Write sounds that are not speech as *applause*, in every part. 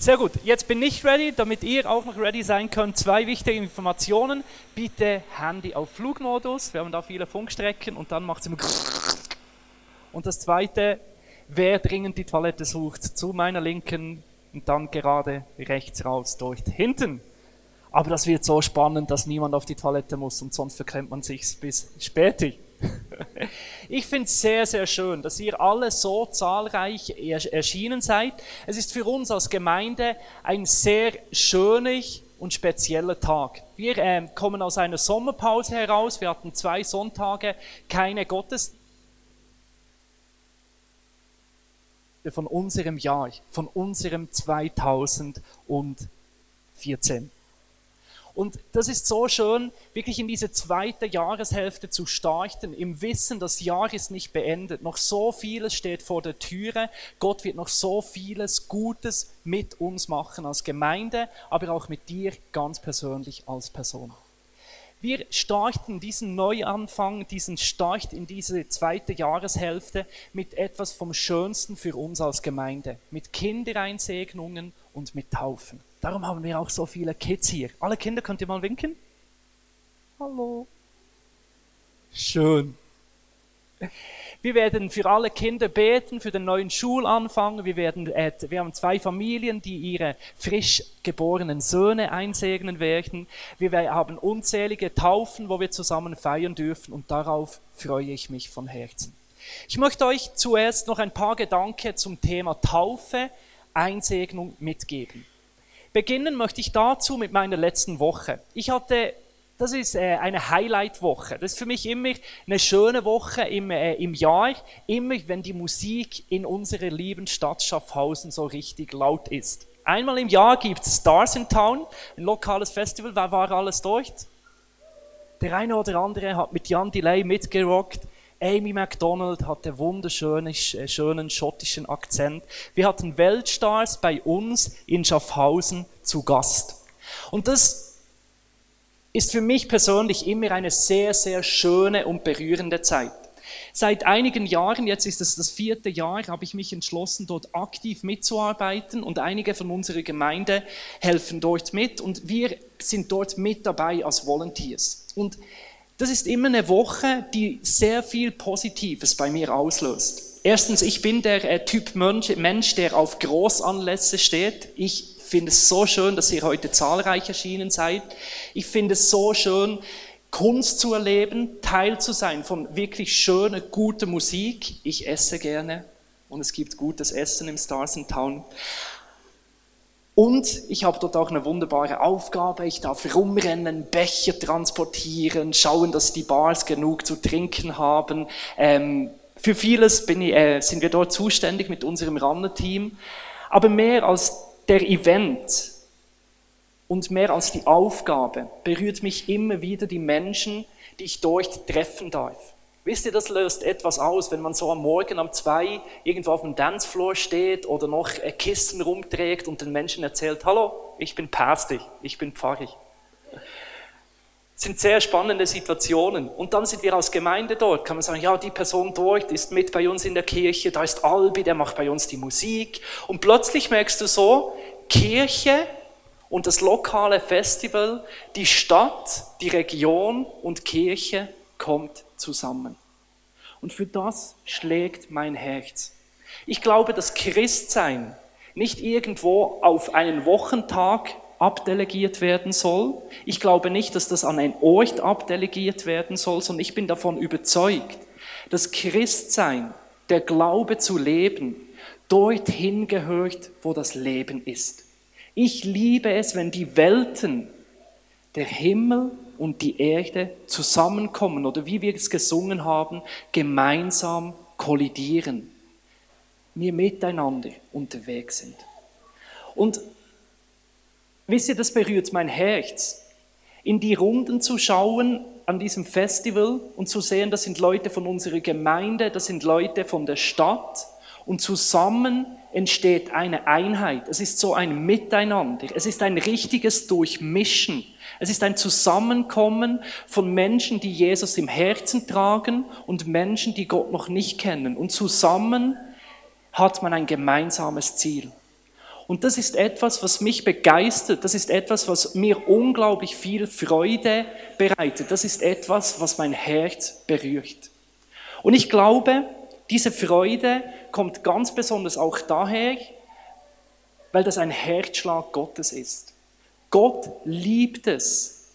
Sehr gut, jetzt bin ich ready, damit ihr auch noch ready sein könnt. Zwei wichtige Informationen. Bitte Handy auf Flugmodus, wir haben da viele Funkstrecken und dann macht es immer und das zweite, wer dringend die Toilette sucht, zu meiner Linken und dann gerade rechts raus, dort hinten. Aber das wird so spannend, dass niemand auf die Toilette muss und sonst verklemmt man sich bis später. *laughs* Ich finde es sehr, sehr schön, dass ihr alle so zahlreich erschienen seid. Es ist für uns als Gemeinde ein sehr schöner und spezieller Tag. Wir äh, kommen aus einer Sommerpause heraus. Wir hatten zwei Sonntage keine Gottesdienste von unserem Jahr, von unserem 2014. Und das ist so schön, wirklich in diese zweite Jahreshälfte zu starten, im Wissen, das Jahr ist nicht beendet. Noch so vieles steht vor der Türe. Gott wird noch so vieles Gutes mit uns machen als Gemeinde, aber auch mit dir ganz persönlich als Person. Wir starten diesen Neuanfang, diesen Start in diese zweite Jahreshälfte mit etwas vom Schönsten für uns als Gemeinde, mit Kindereinsegnungen und mit Taufen. Darum haben wir auch so viele Kids hier. Alle Kinder, könnt ihr mal winken? Hallo. Schön. Wir werden für alle Kinder beten, für den neuen Schulanfang. Wir, werden, äh, wir haben zwei Familien, die ihre frisch geborenen Söhne einsegnen werden. Wir haben unzählige Taufen, wo wir zusammen feiern dürfen und darauf freue ich mich von Herzen. Ich möchte euch zuerst noch ein paar Gedanken zum Thema Taufe, Einsegnung mitgeben. Beginnen möchte ich dazu mit meiner letzten Woche. Ich hatte das ist äh, eine Highlight-Woche. Das ist für mich immer eine schöne Woche im, äh, im Jahr, immer wenn die Musik in unserer lieben Stadt Schaffhausen so richtig laut ist. Einmal im Jahr gibt es Stars in Town, ein lokales Festival. Wer war alles dort? Der eine oder andere hat mit Jan Delay mitgerockt. Amy MacDonald hatte wunderschönen äh, schönen schottischen Akzent. Wir hatten Weltstars bei uns in Schaffhausen zu Gast. Und das ist für mich persönlich immer eine sehr, sehr schöne und berührende Zeit. Seit einigen Jahren, jetzt ist es das vierte Jahr, habe ich mich entschlossen, dort aktiv mitzuarbeiten und einige von unserer Gemeinde helfen dort mit und wir sind dort mit dabei als Volunteers. Und das ist immer eine Woche, die sehr viel Positives bei mir auslöst. Erstens, ich bin der äh, Typ Mensch, der auf Großanlässe steht. Ich finde es so schön, dass ihr heute zahlreich erschienen seid. Ich finde es so schön, Kunst zu erleben, Teil zu sein von wirklich schöner, guter Musik. Ich esse gerne und es gibt gutes Essen im Stars in Town. Und ich habe dort auch eine wunderbare Aufgabe. Ich darf rumrennen, Becher transportieren, schauen, dass die Bars genug zu trinken haben. Ähm, für vieles ich, äh, sind wir dort zuständig mit unserem Ranner-Team. Aber mehr als der Event und mehr als die Aufgabe berührt mich immer wieder die Menschen, die ich dort treffen darf. Wisst ihr, das löst etwas aus, wenn man so am Morgen um zwei irgendwo auf dem Dancefloor steht oder noch Kissen rumträgt und den Menschen erzählt, hallo, ich bin Pastor, ich bin Pfarrer. Das sind sehr spannende Situationen. Und dann sind wir als Gemeinde dort, kann man sagen, ja, die Person dort ist mit bei uns in der Kirche, da ist Albi, der macht bei uns die Musik. Und plötzlich merkst du so, Kirche und das lokale Festival, die Stadt, die Region und Kirche kommt zusammen. Und für das schlägt mein Herz. Ich glaube, dass Christsein nicht irgendwo auf einen Wochentag abdelegiert werden soll. Ich glaube nicht, dass das an ein Ort abdelegiert werden soll, sondern ich bin davon überzeugt, dass Christsein, der Glaube zu leben, dorthin gehört, wo das Leben ist. Ich liebe es, wenn die Welten, der Himmel und die Erde zusammenkommen oder wie wir es gesungen haben, gemeinsam kollidieren, wir miteinander unterwegs sind. Und wisst ihr, das berührt mein Herz, in die Runden zu schauen an diesem Festival und zu sehen, das sind Leute von unserer Gemeinde, das sind Leute von der Stadt, und zusammen entsteht eine Einheit. Es ist so ein Miteinander. Es ist ein richtiges Durchmischen. Es ist ein Zusammenkommen von Menschen, die Jesus im Herzen tragen und Menschen, die Gott noch nicht kennen. Und zusammen hat man ein gemeinsames Ziel. Und das ist etwas, was mich begeistert. Das ist etwas, was mir unglaublich viel Freude bereitet. Das ist etwas, was mein Herz berührt. Und ich glaube, diese Freude kommt ganz besonders auch daher, weil das ein Herzschlag Gottes ist. Gott liebt es,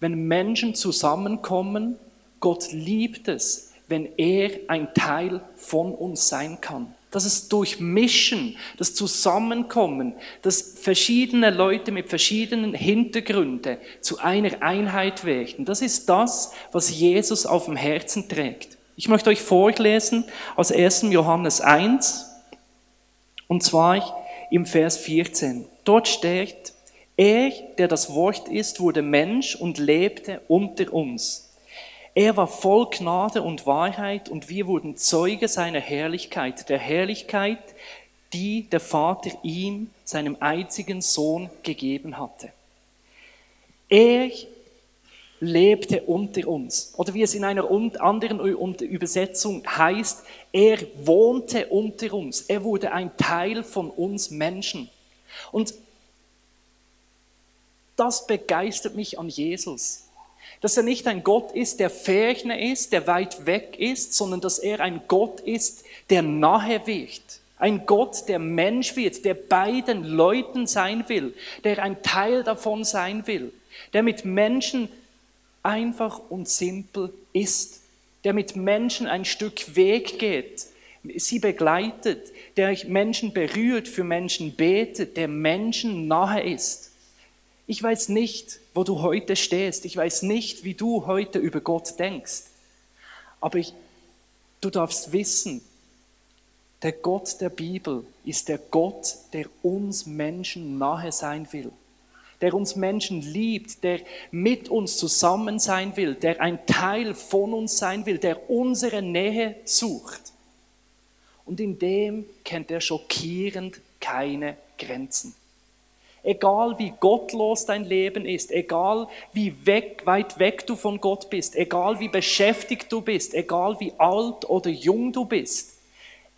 wenn Menschen zusammenkommen. Gott liebt es, wenn er ein Teil von uns sein kann. Das ist Durchmischen, das Zusammenkommen, dass verschiedene Leute mit verschiedenen Hintergründen zu einer Einheit werden. Das ist das, was Jesus auf dem Herzen trägt. Ich möchte euch vorlesen aus 1. Johannes 1, und zwar im Vers 14. Dort steht, er, der das Wort ist, wurde Mensch und lebte unter uns. Er war voll Gnade und Wahrheit und wir wurden Zeuge seiner Herrlichkeit, der Herrlichkeit, die der Vater ihm, seinem einzigen Sohn, gegeben hatte. Er lebte unter uns. Oder wie es in einer anderen Übersetzung heißt, er wohnte unter uns. Er wurde ein Teil von uns Menschen. Und das begeistert mich an Jesus dass er nicht ein Gott ist, der ferne ist, der weit weg ist, sondern dass er ein Gott ist, der nahe wird. Ein Gott, der Mensch wird, der bei den Leuten sein will, der ein Teil davon sein will, der mit Menschen einfach und simpel ist, der mit Menschen ein Stück Weg geht, sie begleitet, der Menschen berührt, für Menschen betet, der Menschen nahe ist. Ich weiß nicht, wo du heute stehst. Ich weiß nicht, wie du heute über Gott denkst. Aber ich, du darfst wissen, der Gott der Bibel ist der Gott, der uns Menschen nahe sein will, der uns Menschen liebt, der mit uns zusammen sein will, der ein Teil von uns sein will, der unsere Nähe sucht. Und in dem kennt er schockierend keine Grenzen. Egal wie gottlos dein Leben ist, egal wie weg, weit weg du von Gott bist, egal wie beschäftigt du bist, egal wie alt oder jung du bist,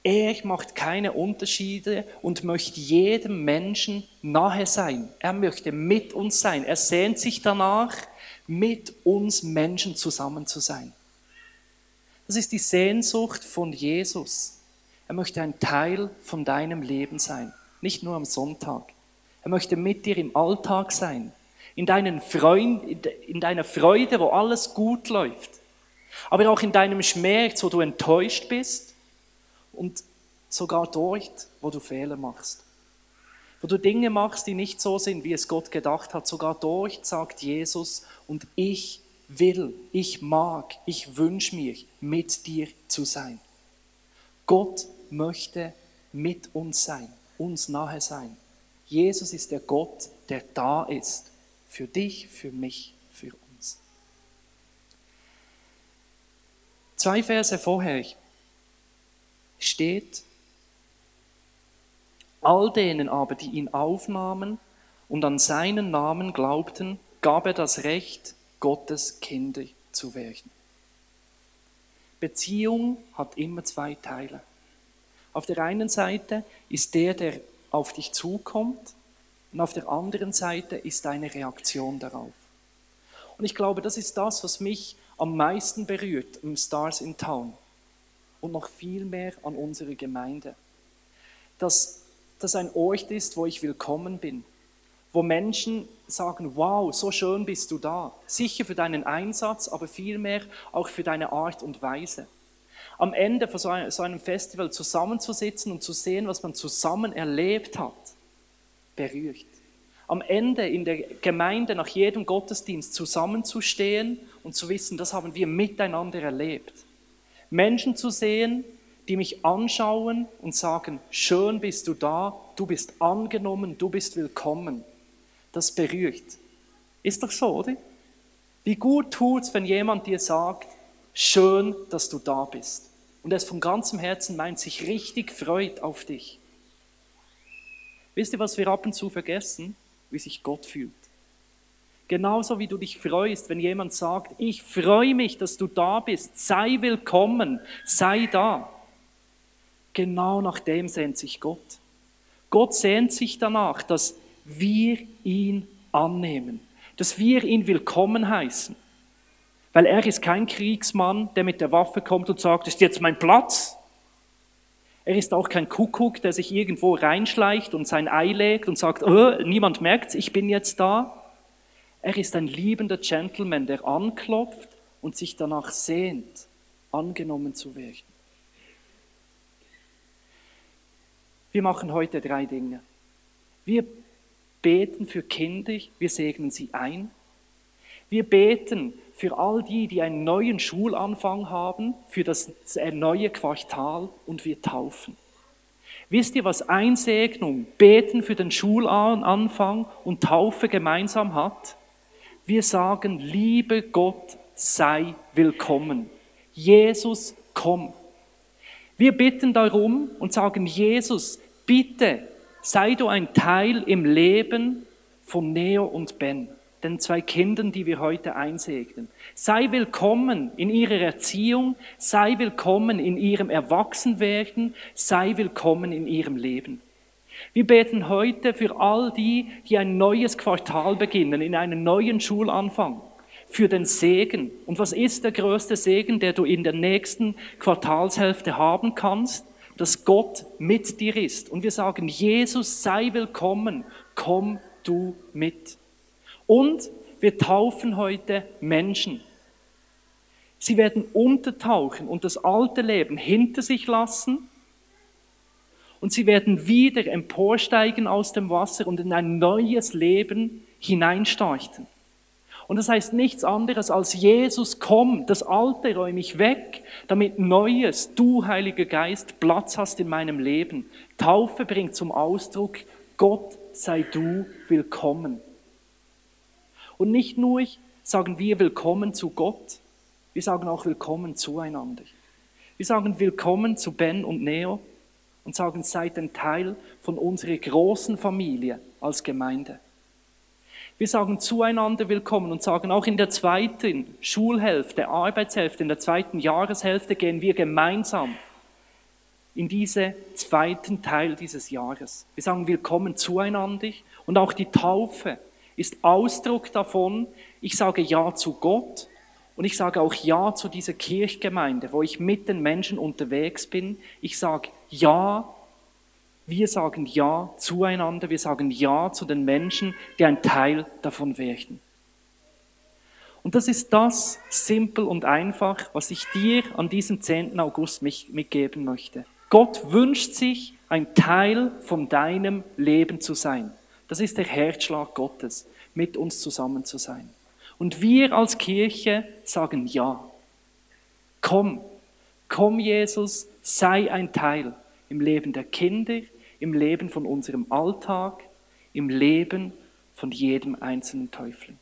er macht keine Unterschiede und möchte jedem Menschen nahe sein. Er möchte mit uns sein. Er sehnt sich danach, mit uns Menschen zusammen zu sein. Das ist die Sehnsucht von Jesus. Er möchte ein Teil von deinem Leben sein, nicht nur am Sonntag. Er möchte mit dir im Alltag sein, in, deinen Freund, in deiner Freude, wo alles gut läuft, aber auch in deinem Schmerz, wo du enttäuscht bist und sogar dort, wo du Fehler machst. Wo du Dinge machst, die nicht so sind, wie es Gott gedacht hat, sogar dort sagt Jesus, und ich will, ich mag, ich wünsche mir, mit dir zu sein. Gott möchte mit uns sein, uns nahe sein. Jesus ist der Gott, der da ist. Für dich, für mich, für uns. Zwei Verse vorher steht, all denen aber, die ihn aufnahmen und an seinen Namen glaubten, gab er das Recht, Gottes Kinder zu werden. Beziehung hat immer zwei Teile. Auf der einen Seite ist der, der auf dich zukommt und auf der anderen Seite ist deine Reaktion darauf. Und ich glaube, das ist das, was mich am meisten berührt im Stars in Town und noch viel mehr an unserer Gemeinde. Dass das ein Ort ist, wo ich willkommen bin, wo Menschen sagen, wow, so schön bist du da. Sicher für deinen Einsatz, aber vielmehr auch für deine Art und Weise am Ende von so einem Festival zusammenzusitzen und zu sehen, was man zusammen erlebt hat, berührt. Am Ende in der Gemeinde nach jedem Gottesdienst zusammenzustehen und zu wissen, das haben wir miteinander erlebt. Menschen zu sehen, die mich anschauen und sagen, schön bist du da, du bist angenommen, du bist willkommen. Das berührt. Ist doch so, oder? Wie gut tut's, wenn jemand dir sagt, schön, dass du da bist und es von ganzem Herzen meint, sich richtig freut auf dich. Wisst ihr, was wir ab und zu vergessen? Wie sich Gott fühlt. Genauso wie du dich freust, wenn jemand sagt, ich freue mich, dass du da bist, sei willkommen, sei da. Genau nach dem sehnt sich Gott. Gott sehnt sich danach, dass wir ihn annehmen, dass wir ihn willkommen heißen. Weil er ist kein Kriegsmann, der mit der Waffe kommt und sagt, ist jetzt mein Platz. Er ist auch kein Kuckuck, der sich irgendwo reinschleicht und sein Ei legt und sagt, oh, niemand merkt's, ich bin jetzt da. Er ist ein liebender Gentleman, der anklopft und sich danach sehnt, angenommen zu werden. Wir machen heute drei Dinge. Wir beten für Kinder, wir segnen sie ein. Wir beten für all die, die einen neuen Schulanfang haben, für das neue Quartal und wir taufen. Wisst ihr, was Einsegnung, Beten für den Schulanfang und Taufe gemeinsam hat? Wir sagen, liebe Gott, sei willkommen. Jesus, komm. Wir bitten darum und sagen, Jesus, bitte sei du ein Teil im Leben von Neo und Ben, den zwei Kindern, die wir heute einsegnen. Sei willkommen in ihrer Erziehung, sei willkommen in ihrem Erwachsenwerden, sei willkommen in ihrem Leben. Wir beten heute für all die, die ein neues Quartal beginnen, in einen neuen Schulanfang für den Segen. Und was ist der größte Segen, der du in der nächsten Quartalshälfte haben kannst? Dass Gott mit dir ist. Und wir sagen, Jesus sei willkommen, komm du mit. Und wir taufen heute Menschen. Sie werden untertauchen und das alte Leben hinter sich lassen. Und sie werden wieder emporsteigen aus dem Wasser und in ein neues Leben hineinstarten. Und das heißt nichts anderes als Jesus, komm, das Alte räume ich weg, damit Neues, du Heiliger Geist, Platz hast in meinem Leben. Taufe bringt zum Ausdruck, Gott sei du willkommen. Und nicht nur sagen wir willkommen zu Gott, wir sagen auch willkommen zueinander. Wir sagen willkommen zu Ben und Neo und sagen, seid ein Teil von unserer großen Familie als Gemeinde. Wir sagen zueinander willkommen und sagen auch in der zweiten Schulhälfte, Arbeitshälfte, in der zweiten Jahreshälfte gehen wir gemeinsam in diesen zweiten Teil dieses Jahres. Wir sagen willkommen zueinander und auch die Taufe ist Ausdruck davon, ich sage Ja zu Gott und ich sage auch Ja zu dieser Kirchgemeinde, wo ich mit den Menschen unterwegs bin. Ich sage Ja wir sagen Ja zueinander, wir sagen Ja zu den Menschen, die ein Teil davon werden. Und das ist das simpel und einfach, was ich dir an diesem 10. August mitgeben möchte. Gott wünscht sich, ein Teil von deinem Leben zu sein. Das ist der Herzschlag Gottes, mit uns zusammen zu sein. Und wir als Kirche sagen Ja. Komm, komm Jesus, sei ein Teil im Leben der Kinder, im Leben von unserem Alltag, im Leben von jedem einzelnen Täufling.